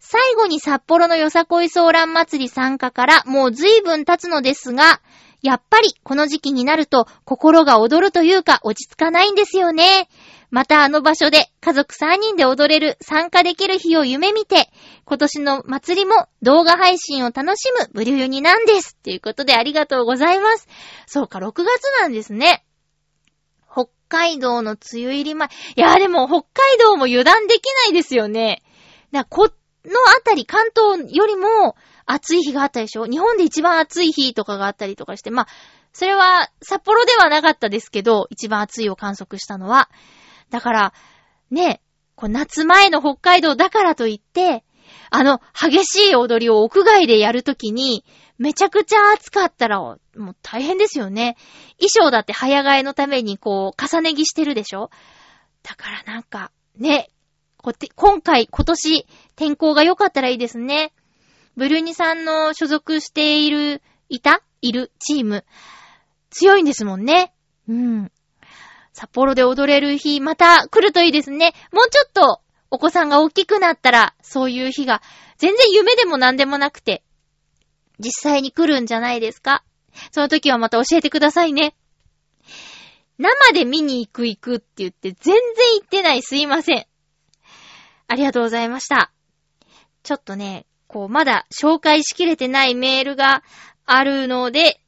最後に札幌のよさこいソーラン祭り参加からもう随分経つのですが、やっぱりこの時期になると心が踊るというか落ち着かないんですよね。またあの場所で家族3人で踊れる参加できる日を夢見て、今年の祭りも動画配信を楽しむブリュユニなんです。ということでありがとうございます。そうか、6月なんですね。北海道の梅雨入り前。いや、でも北海道も油断できないですよね。だこのあたり、関東よりも暑い日があったでしょ？日本で一番暑い日とかがあったりとかして、まあ、それは札幌ではなかったですけど、一番暑いを観測したのは。だから、ね、こう夏前の北海道だからといって、あの、激しい踊りを屋外でやるときに、めちゃくちゃ暑かったら、もう大変ですよね。衣装だって早替えのためにこう、重ね着してるでしょだからなんか、ね、こて今回、今年、天候が良かったらいいですね。ブルーニさんの所属している、いた？いるチーム、強いんですもんね。うん。札幌で踊れる日、また来るといいですね。もうちょっと、お子さんが大きくなったら、そういう日が、全然夢でも何でもなくて、実際に来るんじゃないですか？その時はまた教えてくださいね。生で見に行く行くって言って全然行ってないすいません。ありがとうございました。ちょっとね、こう、まだ紹介しきれてないメールがあるので、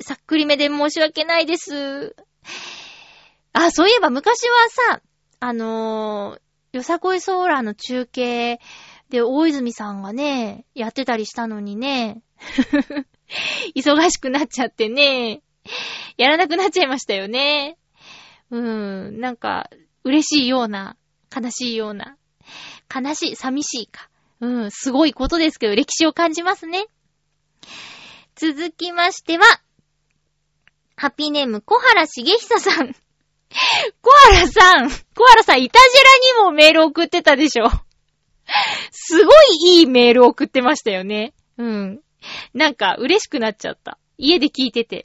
さっくりめで申し訳ないです。あ、そういえば昔はさ、あのー、よさこいソーラーの中継で大泉さんがね、やってたりしたのにね、忙しくなっちゃってね、やらなくなっちゃいましたよね。うーん、なんか、嬉しいような、悲しいような、悲しい、寂しいか。うん、すごいことですけど、歴史を感じますね。続きましては、ハッピーネーム、小原茂久さん。小原さん、小原さん、いたじらにもメール送ってたでしょ。すごいいいメール送ってましたよね。うん。なんか、嬉しくなっちゃった。家で聞いてて。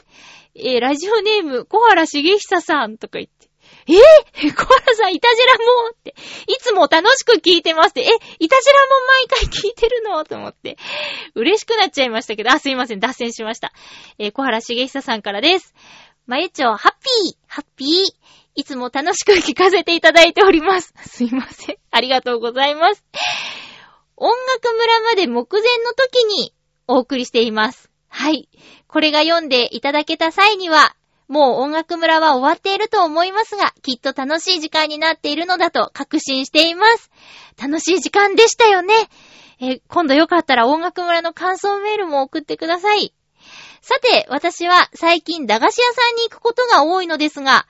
えーラジオネーム、小原茂久さんとか言って。えー、小原さん、いたじらもって。いつも楽しく聞いてますって。え、いたじらも毎回聞いてるのと思って。嬉しくなっちゃいましたけど、あ、すいません、脱線しました。えー小原茂久さんからです。まゆちょ、ハッピー、ハッピー。いつも楽しく聞かせていただいております。すいません。ありがとうございます。音楽村まで目前の時にお送りしています。はい。これが読んでいただけた際には、もう音楽村は終わっていると思いますが、きっと楽しい時間になっているのだと確信しています。楽しい時間でしたよね。え今度よかったら音楽村の感想メールも送ってください。さて、私は最近駄菓子屋さんに行くことが多いのですが、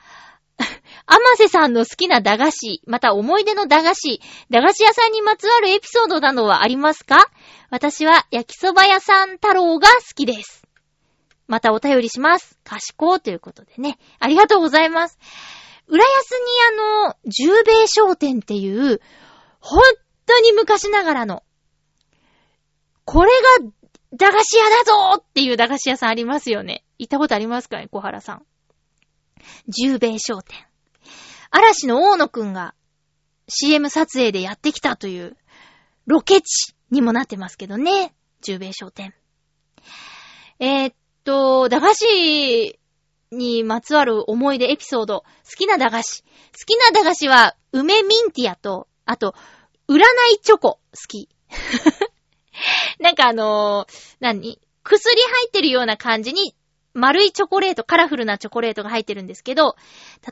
アマセさんの好きな駄菓子、また思い出の駄菓子、駄菓子屋さんにまつわるエピソードなどはありますか？私は焼きそば屋さん太郎が好きです。またお便りします。賢いということでね。ありがとうございます。浦安にあの、十兵衛商店っていう、本当に昔ながらの、これが駄菓子屋だぞっていう駄菓子屋さんありますよね。行ったことありますかね、小原さん。十兵衛商店。嵐の大野くんが CM 撮影でやってきたというロケ地にもなってますけどね。十兵衛商店。えーっと、駄菓子にまつわる思い出エピソード。好きな駄菓子。好きな駄菓子は梅ミンティアと、あと、占いチョコ。好き。なんかあのー何？薬入ってるような感じに丸いチョコレート、カラフルなチョコレートが入ってるんですけど、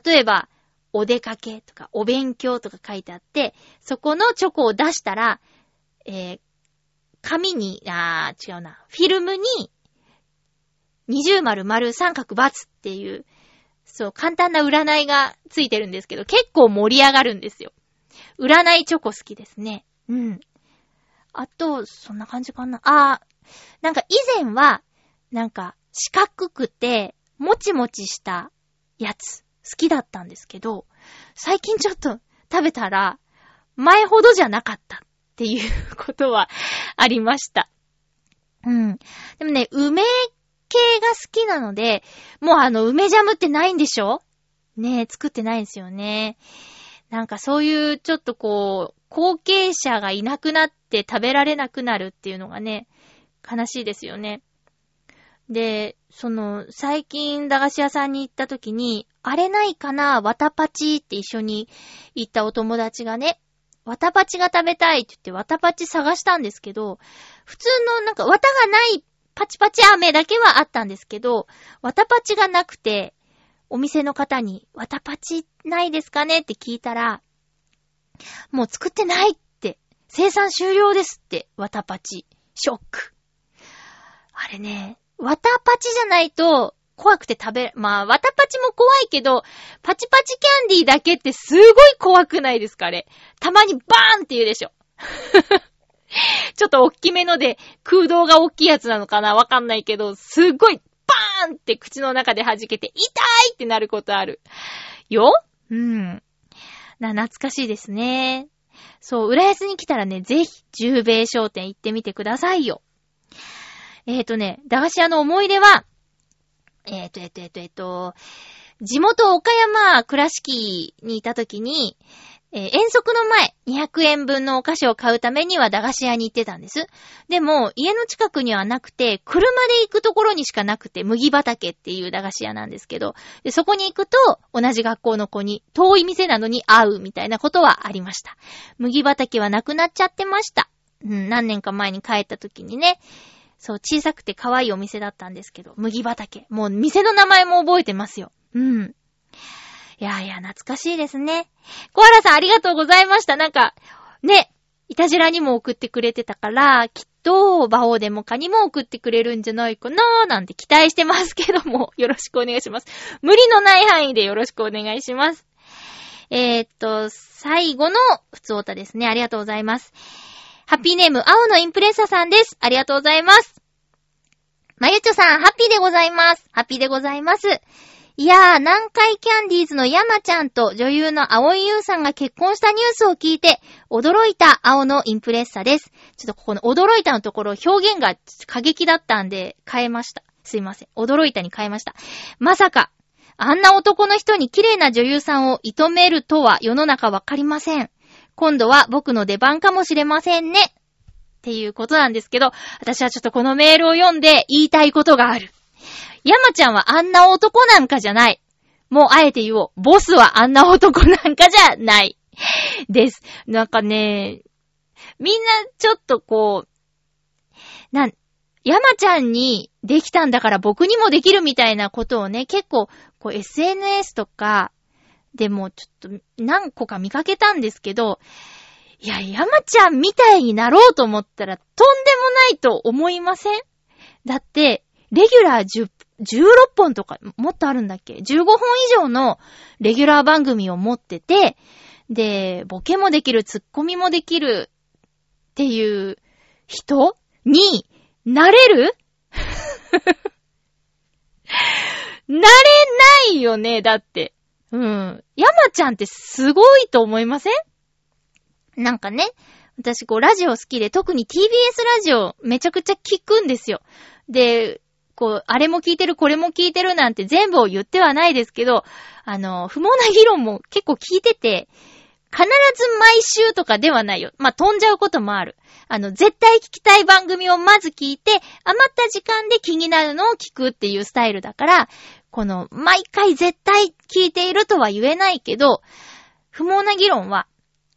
例えば、お出かけとか、お勉強とか書いてあって、そこのチョコを出したら、えー、紙に、あー、違うな、フィルムに、二重丸丸三角×っていう、そう、簡単な占いがついてるんですけど、結構盛り上がるんですよ。占いチョコ好きですね。うん。あと、そんな感じかな。あー、なんか以前は、なんか四角くて、もちもちしたやつ、好きだったんですけど、最近ちょっと食べたら、前ほどじゃなかったっていうことはありました。うん。でもね、梅系が好きなので、もうあの、梅ジャムってないんでしょ？ねえ、作ってないんですよね。なんかそういうちょっとこう、後継者がいなくなって食べられなくなるっていうのがね、悲しいですよね。で、その、最近駄菓子屋さんに行った時に、あれないかな？わたパチって一緒に行ったお友達がね、わたパチが食べたいって言ってわたパチ探したんですけど、普通のなんかわたがないパチパチ飴だけはあったんですけど、わたパチがなくて、お店の方に、わたパチないですかねって聞いたら、もう作ってないって、生産終了ですって、わたパチ。ショック。あれね、わたパチじゃないと、怖くて食べ、まあ、わたパチも怖いけど、パチパチキャンディーだけってすごい怖くないですかあれ。たまにバーンって言うでしょ。ちょっと大きめので、空洞が大きいやつなのかな？わかんないけど、すっごいバーンって口の中で弾けて、痛いってなることある。よ？うん。な、懐かしいですね。そう、浦安に来たらね、ぜひ、十兵衛商店行ってみてくださいよ。えっ、ー、とね、駄菓子屋の思い出は、えっ、ー、と、えっ、ー、と、えっ、と、えっ、と、地元岡山倉敷にいた時に、えー、遠足の前、200円分のお菓子を買うためには駄菓子屋に行ってたんです。でも、家の近くにはなくて、車で行くところにしかなくて、麦畑っていう駄菓子屋なんですけど、で、そこに行くと、同じ学校の子に、遠い店なのに会うみたいなことはありました。麦畑はなくなっちゃってました。うん、何年か前に帰った時にね、そう、小さくて可愛いお店だったんですけど、麦畑。もう店の名前も覚えてますよ。うん。いやいや、懐かしいですね。コアラさんありがとうございました。なんか、ね、いたじらにも送ってくれてたから、きっと、バオデモカにも送ってくれるんじゃないかなーなんて期待してますけども、よろしくお願いします。無理のない範囲でよろしくお願いします。えー、っと、最後の普通歌ですね。ありがとうございます。ハッピーネーム、青のインプレッサさんです。ありがとうございます。まゆちょさん、ハッピーでございます。ハッピーでございます。いやー、南海キャンディーズの山ちゃんと女優の青井優さんが結婚したニュースを聞いて、驚いた青のインプレッサです。ちょっとここの驚いたのところ、表現が過激だったんで、変えました。すいません。驚いたに変えました。まさか、あんな男の人に綺麗な女優さんを射止めるとは世の中わかりません。今度は僕の出番かもしれませんね。っていうことなんですけど、私はちょっとこのメールを読んで言いたいことがある。山ちゃんはあんな男なんかじゃない。もうあえて言おう。ボスはあんな男なんかじゃない。です。なんかね、みんなちょっとこう、なん、山ちゃんにできたんだから僕にもできるみたいなことをね、結構、こう SNS とか、でもちょっと何個か見かけたんですけど、いや、山ちゃんみたいになろうと思ったらとんでもないと思いません？だって、レギュラー10、16本とか、もっとあるんだっけ ?15 本以上のレギュラー番組を持ってて、で、ボケもできる、ツッコミもできるっていう人になれる？なれないよね、だって。うん。山ちゃんってすごいと思いません？なんかね、私こうラジオ好きで、特に TBS ラジオめちゃくちゃ聞くんですよ。で、こう、あれも聞いてる、これも聞いてるなんて全部を言ってはないですけど、あの、不毛な議論も結構聞いてて、必ず毎週とかではないよ。まあ、飛んじゃうこともある。あの、絶対聞きたい番組をまず聞いて、余った時間で気になるのを聞くっていうスタイルだから、この、毎回絶対聞いているとは言えないけど、不毛な議論は、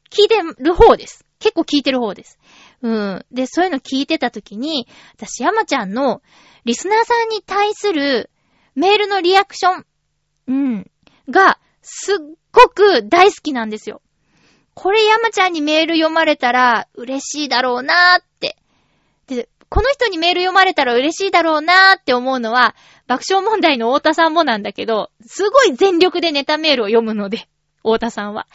聞いてる方です。結構聞いてる方です。うん。で、そういうの聞いてたときに、私、山ちゃんの、リスナーさんに対する、メールのリアクション、うん、が、すっごく大好きなんですよ。これ山ちゃんにメール読まれたら嬉しいだろうなーって。で、この人にメール読まれたら嬉しいだろうなーって思うのは、爆笑問題の太田さんもなんだけど、すごい全力でネタメールを読むので、太田さんは。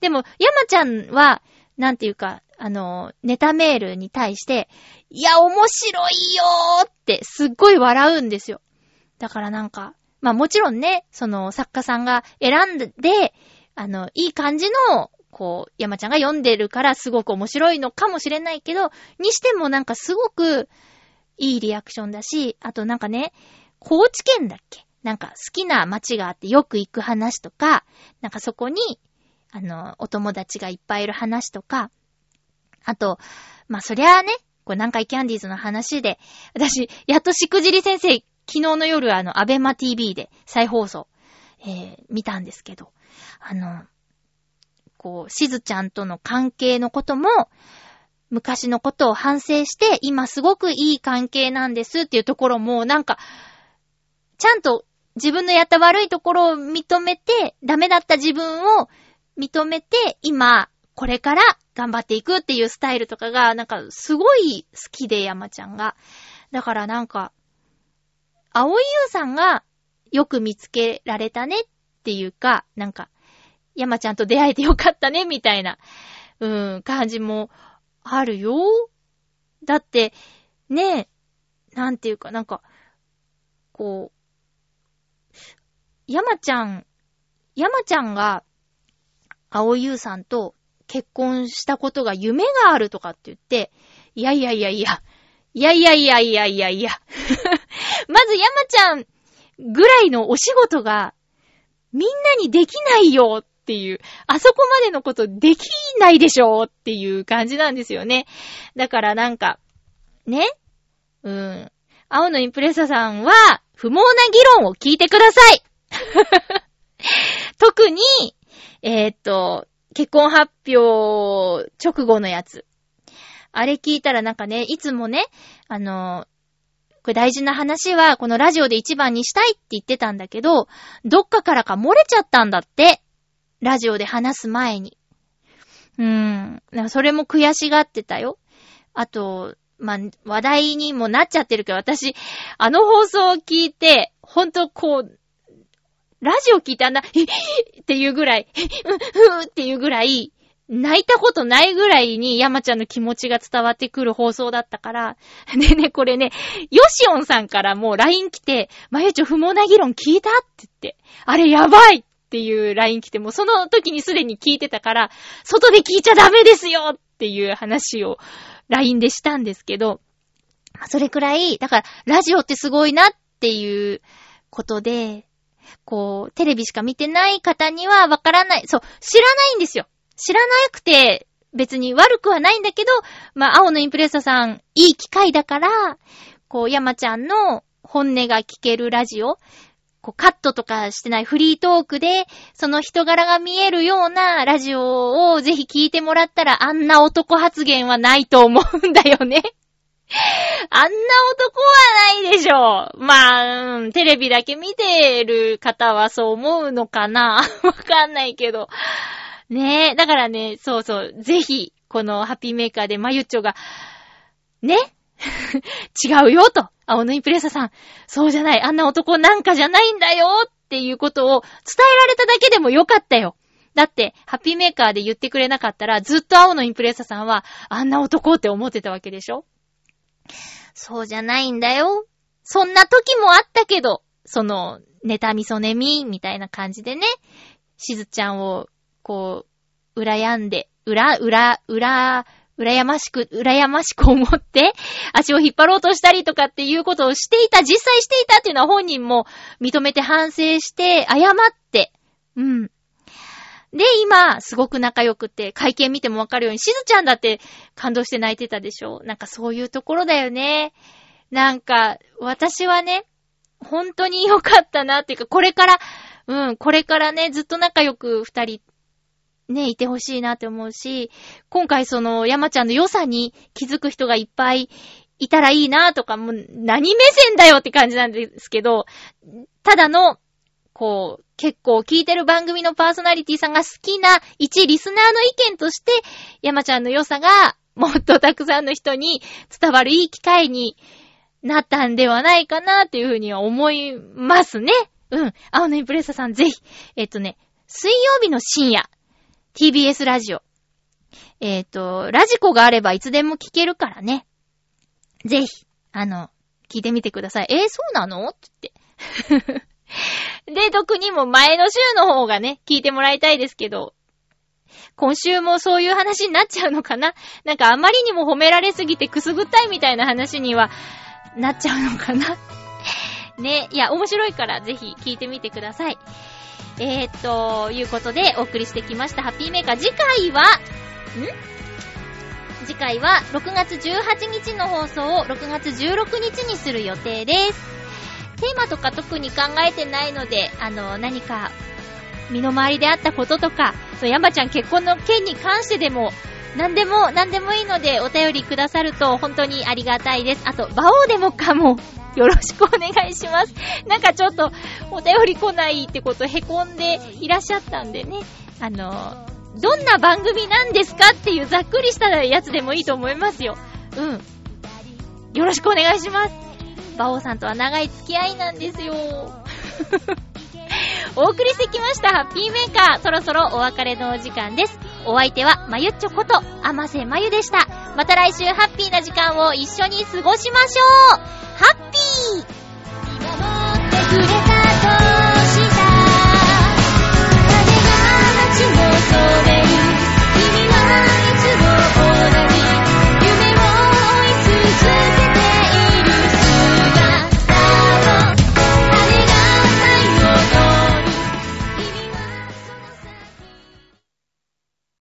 でも、山ちゃんは、なんていうか、あの、ネタメールに対して、いや、面白いよーってすっごい笑うんですよ。だからなんか、まあもちろんね、その作家さんが選んで、あの、いい感じの、こう、山ちゃんが読んでるからすごく面白いのかもしれないけど、にしてもなんかすごくいいリアクションだし、あとなんかね、高知県だっけ？なんか好きな街があってよく行く話とか、なんかそこに、あの、お友達がいっぱいいる話とか、あと、まあ、そりゃあね、これ南海キャンディーズの話で、私、やっとしくじり先生、昨日の夜あの、アベマ TV で再放送、えー、見たんですけど、あの、こう、しずちゃんとの関係のことも、昔のことを反省して、今すごくいい関係なんですっていうところも、なんか、ちゃんと自分のやった悪いところを認めて、ダメだった自分を認めて、今、これから頑張っていくっていうスタイルとかが、なんかすごい好きで、山ちゃんが。だからなんか、青井優さんがよく見つけられたねっていうか、なんか、山ちゃんと出会えてよかったねみたいな、うん、感じもあるよ。だって、ねえ、なんていうか、なんか、こう、山ちゃん、山ちゃんが、青優さんと結婚したことが夢があるとかって言って、いやいやいやいや、いやいやいやいやいやいや。まず山ちゃんぐらいのお仕事がみんなにできないよっていう、あそこまでのことできないでしょっていう感じなんですよね。だからなんか、ね？うん。青のインプレッサさんは、不毛な議論を聞いてください 特に、えーっと、結婚発表直後のやつ。あれ聞いたらなんかね、いつもね、あの、これ大事な話はこのラジオで一番にしたいって言ってたんだけど、どっかからか漏れちゃったんだって。ラジオで話す前に。うーん。それも悔しがってたよ。あと、まあ、話題にもなっちゃってるけど、私、あの放送を聞いて、ほんとこう、ラジオ聞いてあんな、えっていうぐらい、うん、ふーっていうぐらい、泣いたことないぐらいに山ちゃんの気持ちが伝わってくる放送だったから、でね、これね、ヨシオンさんからもう LINE 来て、まゆちょ不毛な議論聞いたって言って、あれやばいっていう LINE 来て、もうその時にすでに聞いてたから、外で聞いちゃダメですよっていう話を LINE でしたんですけど、それくらい、だからラジオってすごいなっていうことで、こう、テレビしか見てない方にはわからない。そう、知らないんですよ。知らなくて、別に悪くはないんだけど、まあ、青のインプレッサさん、いい機会だから、こう、山ちゃんの本音が聞けるラジオ、こう、カットとかしてないフリートークで、その人柄が見えるようなラジオをぜひ聞いてもらったら、あんな男発言はないと思うんだよね。あんな男はないでしょう。まあ、うん、テレビだけ見てる方はそう思うのかな わかんないけど。ねえ、だからね、そうそう、ぜひ、このハッピーメーカーでまゆっちょが、ね？違うよと。青のインプレッサさん。そうじゃない。あんな男なんかじゃないんだよっていうことを伝えられただけでもよかったよ。だって、ハッピーメーカーで言ってくれなかったら、ずっと青のインプレッサさんは、あんな男って思ってたわけでしょ？そうじゃないんだよ。そんな時もあったけど、その、ネタミソネミみたいな感じでね、しずちゃんを、こう、羨んで、うら、うら、うら、羨ましく、羨ましく思って、足を引っ張ろうとしたりとかっていうことをしていた、実際していたっていうのは本人も認めて反省して、謝って、うん。で、今、すごく仲良くて、会見見てもわかるように、しずちゃんだって感動して泣いてたでしょ？なんかそういうところだよね。なんか、私はね、本当に良かったなっていうか、これから、うん、これからね、ずっと仲良く二人、ね、いてほしいなって思うし、今回その、山ちゃんの良さに気づく人がいっぱいいたらいいなとか、もう、何目線だよって感じなんですけど、ただの、こう、結構聞いてる番組のパーソナリティさんが好きな一リスナーの意見として、山ちゃんの良さがもっとたくさんの人に伝わるいい機会になったんではないかなっていうふうには思いますね。うん。青のインプレッサさんぜひ。えっとね、水曜日の深夜、TBS ラジオ。えっと、ラジコがあればいつでも聞けるからね。ぜひ、あの、聞いてみてください。えー、そうなの？って言って。で、特にも前の週の方がね、聞いてもらいたいですけど、今週もそういう話になっちゃうのかな？なんかあまりにも褒められすぎてくすぐったいみたいな話にはなっちゃうのかな？ね、いや、面白いからぜひ聞いてみてください。えー、と、いうことでお送りしてきましたハッピーメーカー。次回は、ん？次回は6月18日の放送を6月16日にする予定です。テーマとか特に考えてないので、あの、何か、身の回りであったこととか、そう、山ちゃん結婚の件に関してでも、何でも、何でもいいので、お便りくださると本当にありがたいです。あと、馬王でもかも、よろしくお願いします。なんかちょっと、お便り来ないってことへこんでいらっしゃったんでね、あの、どんな番組なんですかっていうざっくりしたやつでもいいと思いますよ。うん。よろしくお願いします。バオさんとは長い付き合いなんですよ。お送りしてきましたハッピーメーカー。そろそろお別れのお時間です。お相手はまゆっちょこと、あませまゆでした。また来週ハッピーな時間を一緒に過ごしましょうハッピー君はいつも